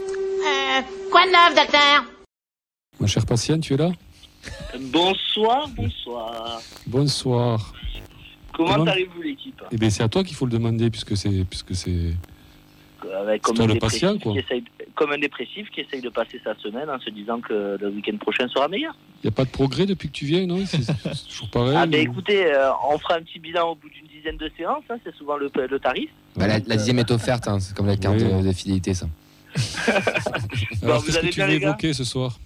Euh, quoi de neuf, docteur? Ma chère patiente, tu es là? Bonsoir, bonsoir. Bonsoir. Comment, Comment allez-vous l'équipe? Eh bien, c'est à toi qu'il faut le demander, puisque c'est. Puisque c'est... Avec comme toi le patient, quoi. qui essaye- comme un dépressif qui essaye de passer sa semaine en se disant que le week-end prochain sera meilleur. Il n'y a pas de progrès depuis que tu viens, non? C'est toujours pareil ah ben ou- écoutez, euh, on fera un petit bilan au bout d'une dizaine de séances, hein, c'est souvent le, le tarif. Bah, la, la dixième est offerte, hein, c'est comme la carte Oui. de, de fidélité, ça. Alors, vous qu'est-ce que tu bien, veux les gars évoquer ce soir?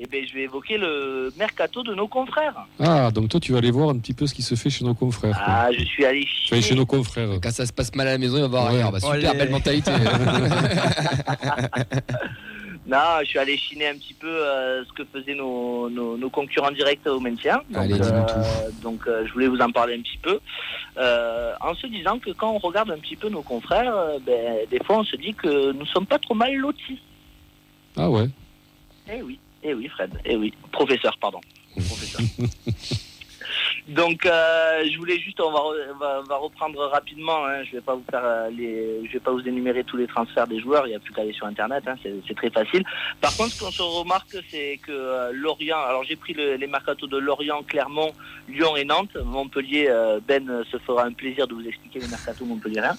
Et bien je vais évoquer le mercato de nos confrères. Ah, donc toi, tu vas aller voir un petit peu ce qui se fait chez nos confrères. quoi. Ah, je suis allé vas aller chez nos confrères. Quand ça se passe mal à la maison, il va voir Ouais. arrière. Bah, super, belle mentalité. Non, je suis allé chiner un petit peu euh, ce que faisaient nos, nos, nos concurrents directs au maintien. Donc, Allez, euh, donc euh, je voulais vous en parler un petit peu. Euh, en se disant que quand on regarde un petit peu nos confrères, euh, ben, des fois on se dit que nous sommes pas trop mal lotis. Ah ouais Eh oui, eh oui, Fred, eh oui, professeur, pardon. Professeur. Donc, euh, je voulais juste, on va, re- on va, on va reprendre rapidement. hein, je vais pas vous faire euh, les, je vais pas vous énumérer tous les transferts des joueurs. Il n'y a plus qu'à aller sur Internet. hein, c'est très facile. Par contre, ce qu'on se remarque, c'est que euh, Lorient. Alors, j'ai pris le- les mercatos de Lorient, Clermont, Lyon et Nantes. Montpellier, Ben se fera un plaisir de vous expliquer les mercatos montpelliérains.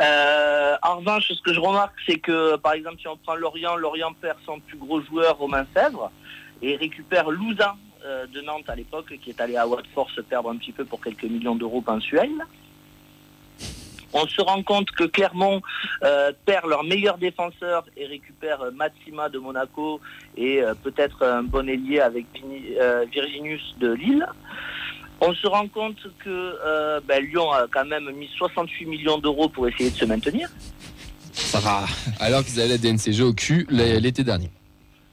Euh, en revanche, ce que je remarque, c'est que, par exemple, si on prend Lorient, Lorient perd son plus gros joueur, Romain Fèvre, et récupère Louza euh, de Nantes à l'époque, qui est allé à Watford se perdre un petit peu pour quelques millions d'euros mensuels. On se rend compte que Clermont euh, perd leur meilleur défenseur et récupère Matsima de Monaco et peut-être un bon ailier avec Virginius de Lille. On se rend compte que euh, ben, Lyon a quand même mis 68 millions d'euros pour essayer de se maintenir. ça va. Alors qu'ils avaient la DNCG au cul l'été dernier.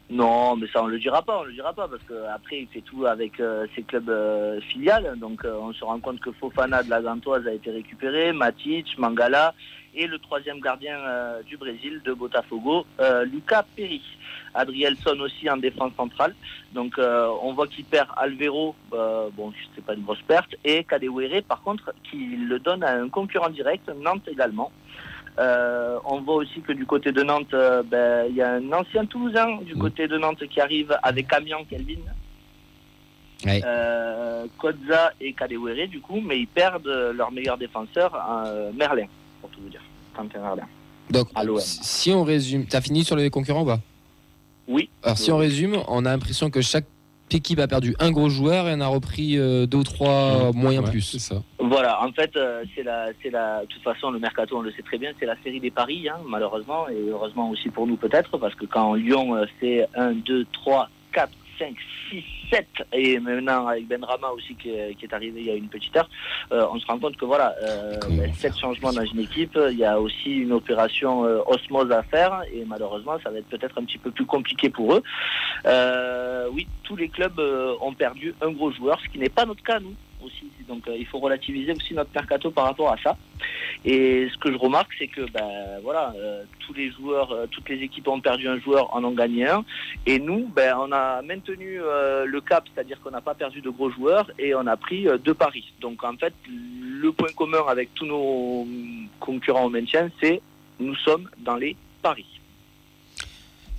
Non, mais ça on le dira pas, on le dira pas parce qu'après il fait tout avec euh, ses clubs euh, filiales. Donc on se rend compte que Fofana de la Gantoise a été récupéré, Matic, Mangala et le troisième gardien euh, du Brésil de Botafogo, euh, Lucas Perry. Adrielson aussi en défense centrale. Donc euh, on voit qu'il perd Alvero, bon c'est pas une grosse perte, et Kadewere par contre qui le donne à un concurrent direct, Nantes également. On voit aussi que du côté de Nantes, ben, il y a un ancien Toulousain du côté de Nantes qui arrive avec Amiens Kelvin, Ouais. euh, Kodza et Kadewere du coup, mais ils perdent leur meilleur défenseur, euh, Merlin, pour tout vous dire. Donc, À l'OM. si on résume, t'as fini sur les concurrents ou pas? Oui. Alors, si on résume, on a l'impression que chaque équipe a perdu un gros joueur et en a repris euh, deux ou trois moyens Ouais, plus. C'est ça. Voilà, en fait, euh, c'est la, c'est la, de toute façon, le mercato, on le sait très bien, c'est la série des paris, hein, malheureusement, et heureusement aussi pour nous peut-être, parce que quand Lyon euh, fait 1, 2, 3, 4, 5, 6, 7, et maintenant avec Ben Rama aussi qui est, qui est arrivé il y a une petite heure, euh, on se rend compte que voilà, euh, Comment ben, changements dans une équipe, il y a aussi une opération euh, osmose à faire, et malheureusement, ça va être peut-être un petit peu plus compliqué pour eux. Euh, oui, tous les clubs euh, ont perdu un gros joueur, ce qui n'est pas notre cas, nous Donc euh, il faut relativiser aussi notre mercato par rapport à ça. Et ce que je remarque, c'est que ben, voilà, euh, tous les joueurs, euh, toutes les équipes ont perdu un joueur, en ont gagné un. Et nous, ben, on a maintenu le cap, c'est-à-dire qu'on n'a pas perdu de gros joueurs et on a pris deux paris. Donc en fait, le point commun avec tous nos concurrents au maintien, c'est nous sommes dans les paris.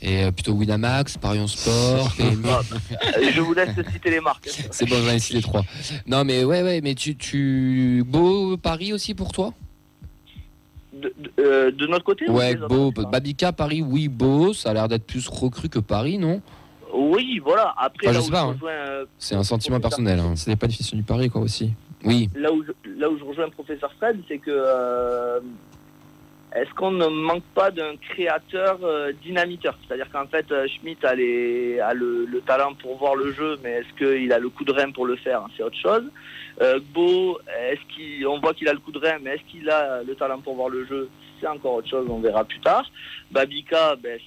Et euh, plutôt Winamax, Parion Sport, PMU. Ah, je vous laisse citer les marques. C'est bon, j'en ai cité les trois. Non, mais ouais, ouais, mais tu, tu... Beau Paris aussi pour toi? De, de- euh, de notre côté ou Ouais, Beau. concurrents Babika, Paris, oui, Beau. Ça a l'air d'être plus recru que Paris, non? Oui, voilà. Après, Enfin, là, hein. euh, C'est un sentiment personnel. hein. C'est des pas difficiles du pari, quoi, aussi. Oui. là où je, là où je rejoins le professeur Fred, c'est que euh, est-ce qu'on ne manque pas d'un créateur euh, dynamiteur? C'est-à-dire qu'en fait, euh, Schmitt a, le, le talent pour voir le jeu, mais est-ce qu'il a le coup de rein pour le faire? C'est autre chose. Euh, Gbo, est-ce voit qu'il a le coup de rein, mais est-ce qu'il a le talent pour voir le jeu? C'est encore autre chose, on verra plus tard. Babika, ben,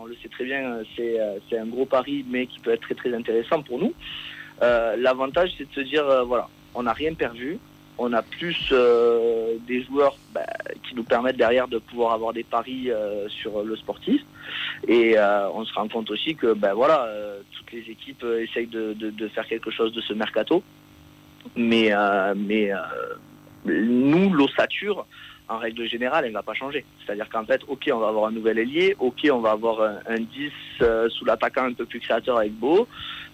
on le sait très bien, c'est, euh, c'est un gros pari, mais qui peut être très très intéressant pour nous. L'avantage, c'est de se dire, voilà, on n'a rien perdu. On a plus euh, des joueurs bah, qui nous permettent derrière de pouvoir avoir des paris euh, sur le sportif. Et euh, on se rend compte aussi que ben voilà, toutes les équipes essayent de, faire quelque chose de ce mercato. Mais, mais nous, l'ossature, en règle générale, elle ne va pas changer. C'est-à-dire qu'en fait, ok, on va avoir un nouvel ailier, ok, on va avoir un, un 10 euh, sous l'attaquant un peu plus créateur avec Beau,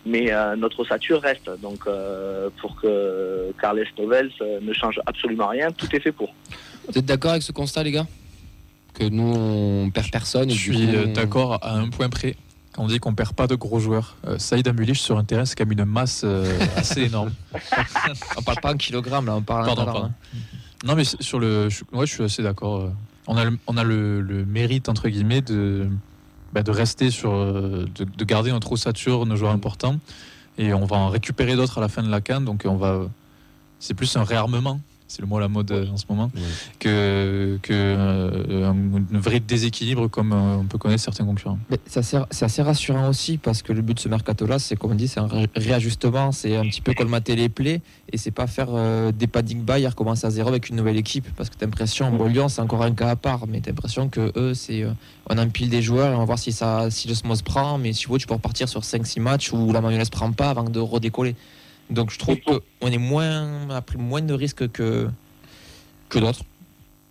mais euh, notre ossature reste. Donc euh, pour que Carles Novels euh, ne change absolument rien, tout est fait pour. Vous êtes d'accord avec ce constat, les gars? Que nous, on perd personne. Je suis on- d'accord à un point près. Quand on dit qu'on perd pas de gros joueurs, euh, Saïd Amulich sur un terrain, c'est quand même une masse euh, assez énorme. On parle pas en kilogrammes, là, on parle en Non, mais sur le, ouais, je suis assez d'accord. euh. On a, le, on a le, mérite entre guillemets de, bah, de rester sur, euh, de garder notre ossature, nos joueurs importants, et on va en récupérer d'autres à la fin de la canne. Donc on va, c'est plus un réarmement. C'est le mot à la mode euh, en ce moment, Ouais. que, que euh, un, un vrai déséquilibre comme euh, on peut connaître certains concurrents. Mais c'est assez, c'est assez rassurant aussi parce que le but de ce mercato-là, c'est comme on dit, c'est un ré- réajustement, c'est un petit peu colmater les plaies et c'est pas faire euh, des panic buy et recommencer à zéro avec une nouvelle équipe parce que t'as l'impression, bon, Lyon c'est encore un cas à part, mais t'as l'impression que eux, c'est on empile des joueurs et on va voir si ça, si le SMOS prend, mais si tu veux, tu peux repartir sur 5-6 matchs où la mayonnaise prend pas avant de redécoller. Donc je trouve qu'on est moins, on a pris moins de risques que, que d'autres,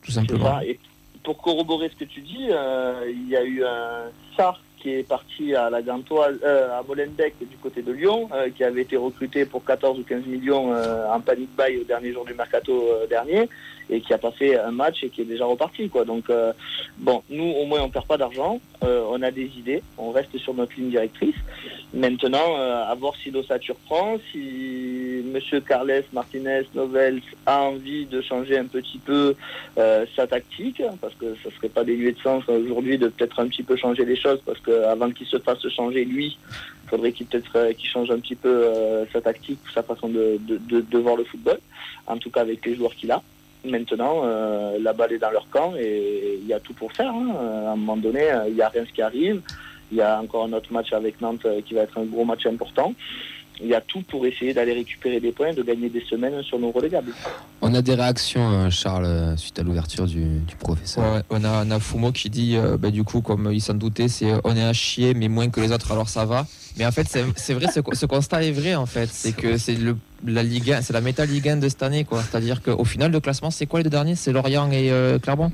tout simplement. Et pour corroborer ce que tu dis, euh, il y a eu un Sar qui est parti à la Gantoise, euh, à Molenbeek du côté de Lyon, euh, qui avait été recruté pour 14 ou 15 millions en panic buy au dernier jour du mercato dernier et qui a passé un match et qui est déjà reparti. Quoi. Donc bon, nous au moins on perd pas d'argent, on a des idées, on reste sur notre ligne directrice. Maintenant, euh, à voir si l'ossature prend, si Monsieur Carles Martinez Novels a envie de changer un petit peu euh, sa tactique, parce que ça serait pas dénué de sens aujourd'hui de peut-être un petit peu changer les choses, parce qu'avant qu'il se fasse changer lui, il faudrait qu'il peut-être euh, qu'il change un petit peu sa tactique, sa façon de, de, de, voir le football, en tout cas avec les joueurs qu'il a. Maintenant, la balle est dans leur camp et il y a tout pour faire. hein. À un moment donné, il n'y a rien ce qui arrive. Il y a encore un autre match avec Nantes euh, qui va être un gros match important. Il y a tout pour essayer d'aller récupérer des points, de gagner des semaines sur nos relégables. On a des réactions, euh, Charles, euh, suite à l'ouverture du, du professeur. Ouais, on, a, on a Fumo qui dit, euh, bah, du coup, comme il s'en doutait, c'est on est à chier, mais moins que les autres, alors ça va. Mais en fait, c'est vrai, ce, ce constat est vrai, en fait. C'est que c'est le- la Ligue 1, c'est la méta Ligue 1 de cette année, quoi. C'est-à-dire qu'au final, le classement, c'est quoi les deux derniers? C'est Lorient et euh, Clermont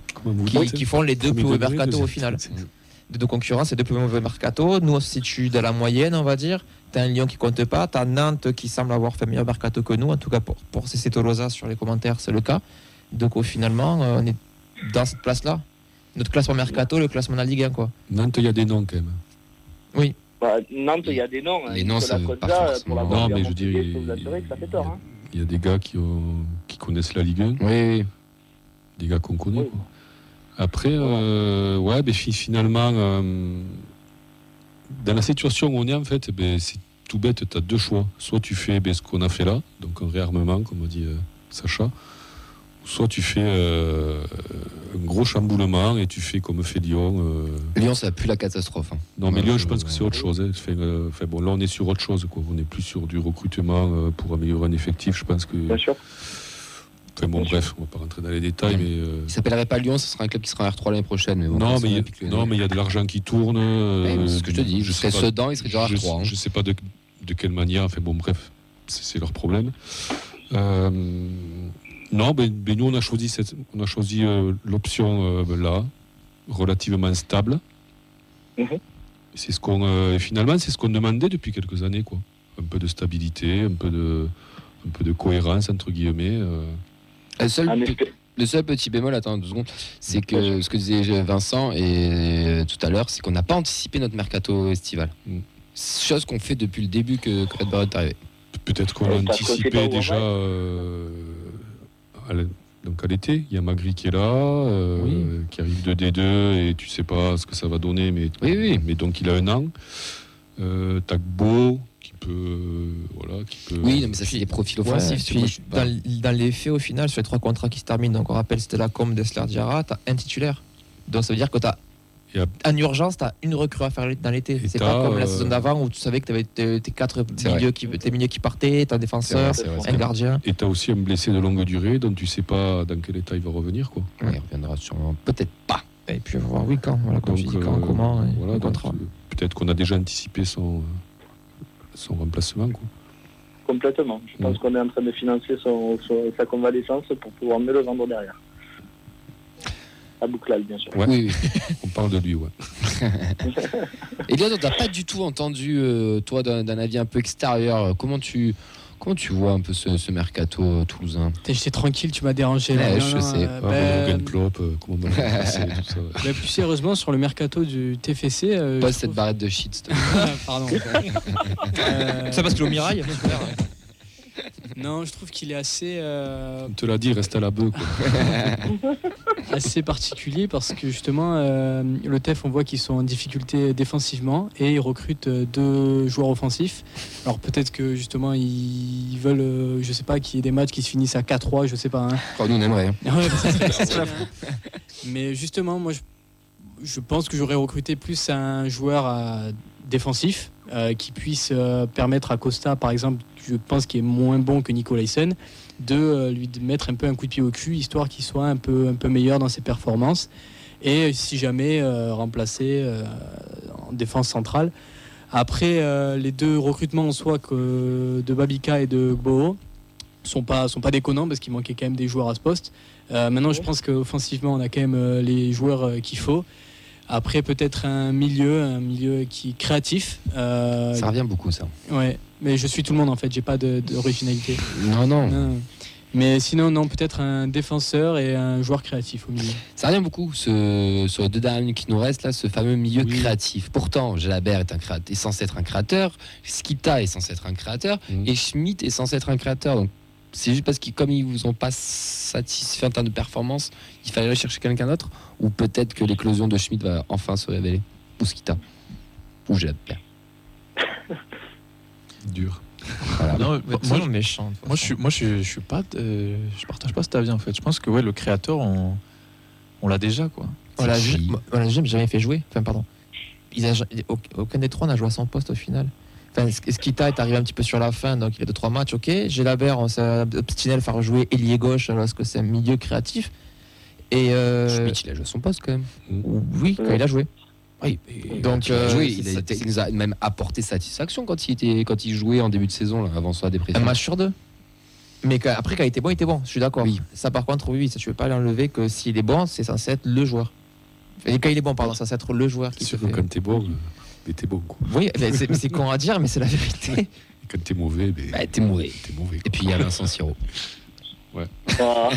qui, font les deux plus degré, mercato au final. De deux concurrents, c'est deux plus mauvais mercato. Nous, on se situe dans la moyenne, on va dire. T'as un Lyon qui compte pas, t'as Nantes qui semble avoir fait meilleur mercato que nous, en tout cas pour, pour CC Tolosa sur les commentaires, c'est le cas. Donc au finalement, euh, on est dans cette place-là. Notre classement mercato, le classement de la Ligue 1, quoi. Nantes, il y a des noms quand même. Bah, Nantes, il y a des noms. hein. Les noms, ça veut pas forcément- Non, mais je hein. Il y a des gars qui, ont, qui connaissent la Ligue 1, Oui, oui. des gars qu'on connaît. Oui. quoi. Après, euh, ouais, ben, fi- finalement, euh, dans la situation où on est, en fait, ben, c'est tout bête, tu as deux choix. Soit tu fais ben, ce qu'on a fait là, donc un réarmement, comme a dit euh, Sacha, soit tu fais euh, un gros chamboulement et tu fais comme fait Lyon. euh, Lyon, ça pue la catastrophe. hein. Non, mais Lyon, je pense que c'est autre chose. hein. Fait, euh, fait, bon, là, on est sur autre chose. Quoi. On n'est plus sur du recrutement euh, pour améliorer un effectif. Je pense que. Bien sûr. Bon, bref, on va pas rentrer dans les détails, mais. euh, Il s'appellerait pas Lyon, ce sera un club qui sera en R3 l'année prochaine. Mais bon, non, mais il y a- l'instant, Olympique non, Lyonnais. mais il y a de l'argent qui tourne. euh, Ouais, mais c'est ce que je te dis. Je serais Sedan, il serait déjà en je, R3. hein. je sais pas de, de quelle manière. Enfin, bon, bref, c'est leur problème. Euh, non, ben, ben, nous, on a choisi, cette, on a choisi euh, l'option euh, là, relativement stable. Mhm. C'est ce qu'on, euh, finalement, c'est ce qu'on demandait depuis quelques années, quoi. Un peu de stabilité, un peu de, un peu de cohérence entre guillemets. Euh. Le seul, le petit bémol, attends deux secondes, c'est que ce que disait Vincent et euh, tout à l'heure, c'est qu'on n'a pas anticipé notre mercato estival. Chose qu'on fait depuis le début que, que Red Barrett est arrivé. Peut-être qu'on Ouais, a parce que c'est pas anticipé déjà euh, à la- donc à l'été. Il y a Magri qui est là, euh, Oui. qui arrive de D2 et tu sais pas ce que ça va donner, mais, Oui, oui. mais donc il a un an. Euh, T'as Beau qui peut, euh, voilà, qui peut. Oui, non, mais ça, c'est des profils Ouais, offensifs. puis je pas- dans, dans les faits, au final, sur les trois contrats qui se terminent, donc on rappelle, c'était la com d'Esler Diarra, tu as un titulaire. Donc ça veut dire que tu as. Et à- En urgence, tu as une recrue à faire dans l'été. C'est t'as, pas comme la euh, saison d'avant où tu savais que tu avais tes tes quatre milieux qui, tes milieux qui partaient, t'as un C'est défenseur, vrai, un gardien. Et tu as aussi un blessé de longue durée dont tu sais pas dans quel état il va revenir. Quoi. Ouais, il reviendra sûrement. Peut-être pas. Et puis on va voir, oui, quand, voilà, comme tu dis, quand, euh, comment, et voilà, donc, euh, peut-être qu'on a déjà anticipé son, son remplacement. Quoi. complètement. Je pense qu'on est en train de financer son, son- sa convalescence pour pouvoir mieux le vendre derrière. À Bouclal, bien sûr. Ouais. Oui, oui. On parle de lui, ouais. Eliott, on t'a pas du tout entendu, euh, toi, d'un avis un peu extérieur. Comment tu, comment tu vois un peu ce, ce mercato euh, toulousain J'étais tranquille, tu m'as dérangé. là. Ouais, Non, je non, sais. euh, Ah, ben, Morgan Klopp, euh, comment on va le passer, tout ça. ouais. ben, plus sérieusement, sur le mercato du TFC. euh, Pas cette trouve- barrette de shit. Ah, Pardon. Euh, Ça parce que le mirail. non, je trouve qu'il est assez, euh, On te l'a dit, reste à la bœuf. assez particulier parce que justement, euh, le TEF, on voit qu'ils sont en difficulté défensivement et ils recrutent euh, deux joueurs offensifs. Alors peut-être que justement, ils veulent, euh, je sais pas, qu'il y ait des matchs qui se finissent à 4-3, je sais pas. hein. Oh, nous, on aimerait. hein. Ouais, ça serait- ça serait bien. Mais justement, moi, je, je pense que j'aurais recruté plus un joueur euh, défensif qui puisse euh, permettre à Costa, par exemple, je pense qu'il est moins bon que Nicolaisen, de euh, lui mettre un peu un coup de pied au cul, histoire qu'il soit un peu, un peu meilleur dans ses performances. Et si jamais euh, remplacé euh, en défense centrale. Après, euh, les deux recrutements en soi que de Babika et de Gbo sont pas, sont pas déconnants parce qu'il manquait quand même des joueurs à ce poste. Euh, maintenant, je pense qu'offensivement, on a quand même euh, les joueurs euh, qu'il faut. Après, peut-être un milieu, un milieu qui est créatif. Euh, Ça revient beaucoup, ça. ouais, mais je suis tout le monde en fait. J'ai pas d'originalité. Non, non. Non. Mais sinon, non, peut-être un défenseur et un joueur créatif au milieu. Ça revient beaucoup, ce, sur les deux dernières minutes qui nous restent, là, ce fameux milieu Oui. créatif. Pourtant, Jalabert est, un créateur, est censé être un créateur, Skita est censé être un créateur, Mhm. et Schmidt est censé être un créateur. Donc, c'est juste parce qu'ils, comme ils vous ont pas satisfait en termes de performance, il fallait aller chercher quelqu'un d'autre Ou peut-être que l'éclosion de Schmidt va enfin se révéler? Ou Skita Ou Jalabert. Dur. Voilà. Non, Moi, moi, méchant. Moi, je suis, moi, je, je suis pas, euh, je partage pas cet avis en fait. Je pense que ouais, le créateur, on, on l'a déjà quoi. On l'a jamais fait jouer. Enfin, pardon. Ils a- au- aucun des trois n'a joué à son poste au final. Enfin, Sk- Skita est arrivé un petit peu sur la fin, donc il a deux trois matchs, ok. Gélabert, on s'est obstiné à le faire jouer ailier gauche alors que c'est un milieu créatif? Et euh, il a joué à son poste quand même. oui, quand il a joué. Oui, donc Il a euh, joué, c'est- il, a été- il nous a même apporté satisfaction quand il, était, quand il jouait en début de saison, là, avant sa dépression. un match sur deux. Mais quand- après, quand il était bon, il était bon. Je suis d'accord. Oui. Ça, par contre, oui, oui, ça, tu peux pas l'enlever que s'il est bon, c'est censé être le joueur. Et quand il est bon, pardon, ça, c'est être le joueur qui C'est sûr fait. quand t'es bon, euh, mais t'es bon. Quoi. Oui, mais c'est mais c'est con à dire, mais c'est la vérité. Et quand t'es mauvais, Bah, t'es mauvais. t'es mauvais. Et puis il y a Vincent Siro. Ah,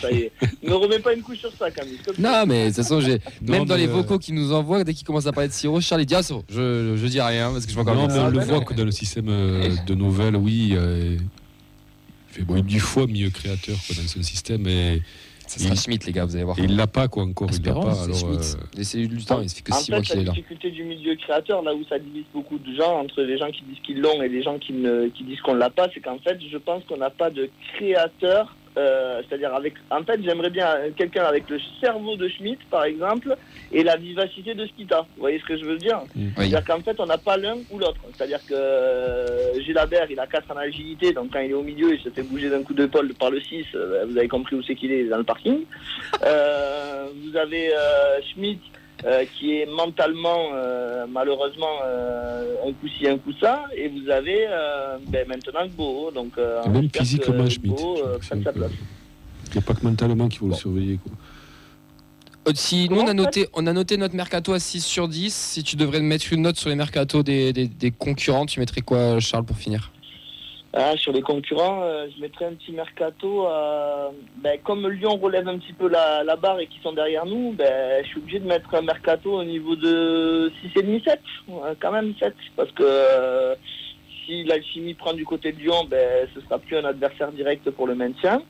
ça y est. Ne remets pas une couche sur ça, Camille. Non, mais de toute façon, j'ai- Non, même dans les euh, vocaux qu'ils nous envoient, dès qu'ils commencent à parler de Siro, Charles dit Ah, bon, je, je dis rien parce que je vois encore Non, le mais on le voit que dans le système euh, de nouvelles, oui, euh, il fait bon, dix fois mieux créateur quoi, dans son système et, Ça sera Il- Schmitt, les gars, vous allez voir. et il l'a pas quoi encore, il l'a Espérons, pas. C'est Alors, Schmitt. euh, Laissez-lui du temps, il fait que En 6 mois qu'il la est là. difficulté du milieu créateur, là où ça divise beaucoup de gens, entre les gens qui disent qu'ils l'ont et les gens qui, ne, qui disent qu'on ne l'a pas, c'est qu'en fait, je pense qu'on n'a pas de créateur. Euh, C'est-à-dire, avec. En fait, j'aimerais bien quelqu'un avec le cerveau de Schmidt, par exemple, et la vivacité de Skita. Vous voyez ce que je veux dire Oui. C'est-à-dire qu'en fait, on n'a pas l'un ou l'autre. C'est-à-dire que euh, Gilabert, il a 4 en agilité, donc quand il est au milieu, il se fait bouger d'un coup d'épaule par le 6. euh, vous avez compris où c'est qu'il est, dans le parking. Euh, vous avez euh, Schmidt, euh, qui est mentalement, euh, malheureusement, euh, un coup ci, un coup ça. Et vous avez euh, ben, maintenant Gbo. Donc, euh, même physiquement, que Schmitt. Euh, sa place. Il n'y a pas que mentalement qu'il faut Bon. le surveiller. Quoi. Si nous on a, noté, on a noté notre mercato à 6 sur 10, si tu devrais mettre une note sur les des, des- des concurrents, tu mettrais quoi, Charles, pour finir? Ah, sur les concurrents, euh, je mettrais un petit mercato. à- ben, comme Lyon relève un petit peu la, barre et qu'ils sont derrière nous, ben, je suis obligé de mettre un mercato au niveau de 6,5-7. Ouais, quand même 7. Parce que euh, si l'Alchimie prend du côté de Lyon, ben, ce sera plus un adversaire direct pour le maintien.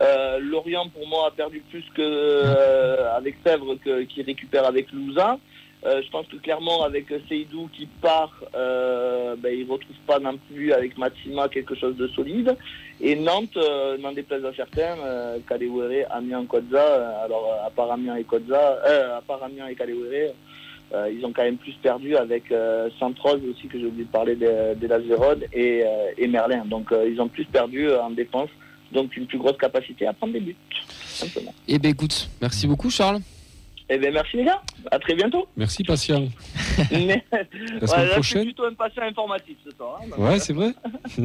Euh, Lorient, pour moi, a perdu plus que euh, avec Sèvres que- qui récupère avec Louza. Euh, je pense que clairement, avec Seydou qui part, euh, ben, il ne retrouve pas non plus avec Matsima quelque chose de solide. Et Nantes, euh, n'en déplaise à certains, euh, Kadewere, Amiens, Kodza, euh, alors euh, à part Amiens et Kodza, euh, à part Amiens et Kadewere, euh, ils ont quand même plus perdu avec euh, Santroz aussi, que j'ai oublié de parler de, de et, euh, Merlin. Donc euh, ils ont plus perdu euh, en défense, donc une plus grosse capacité à prendre des buts. Simplement. Eh ben écoute, merci beaucoup Charles. Eh bien merci les gars, à très bientôt. Merci, patient. Mais La semaine là, je suis prochaine plutôt un patient informatif ce soir. hein, Ouais, c'est vrai.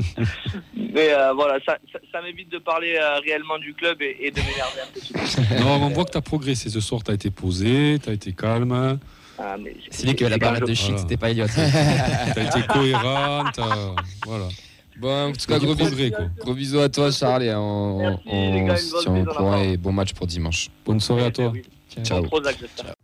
Mais euh, voilà, ça, ça, ça m'évite de parler euh, réellement du club et, et de m'énerver un peu. Non, on voit que tu as progressé ce soir. Tu as été posé, tu as été calme, Ah, C'est lui qui avait la barrette de shit, Voilà. c'était pas Elliot. tu as été cohérent. t'as- Voilà. Bon, en tout cas, gros bisous, progrès, quoi. gros bisous à toi, Charles, et on, Merci, on gars, se bonne tient au courant et bon match pour dimanche. Bonne soirée à toi. Ciao.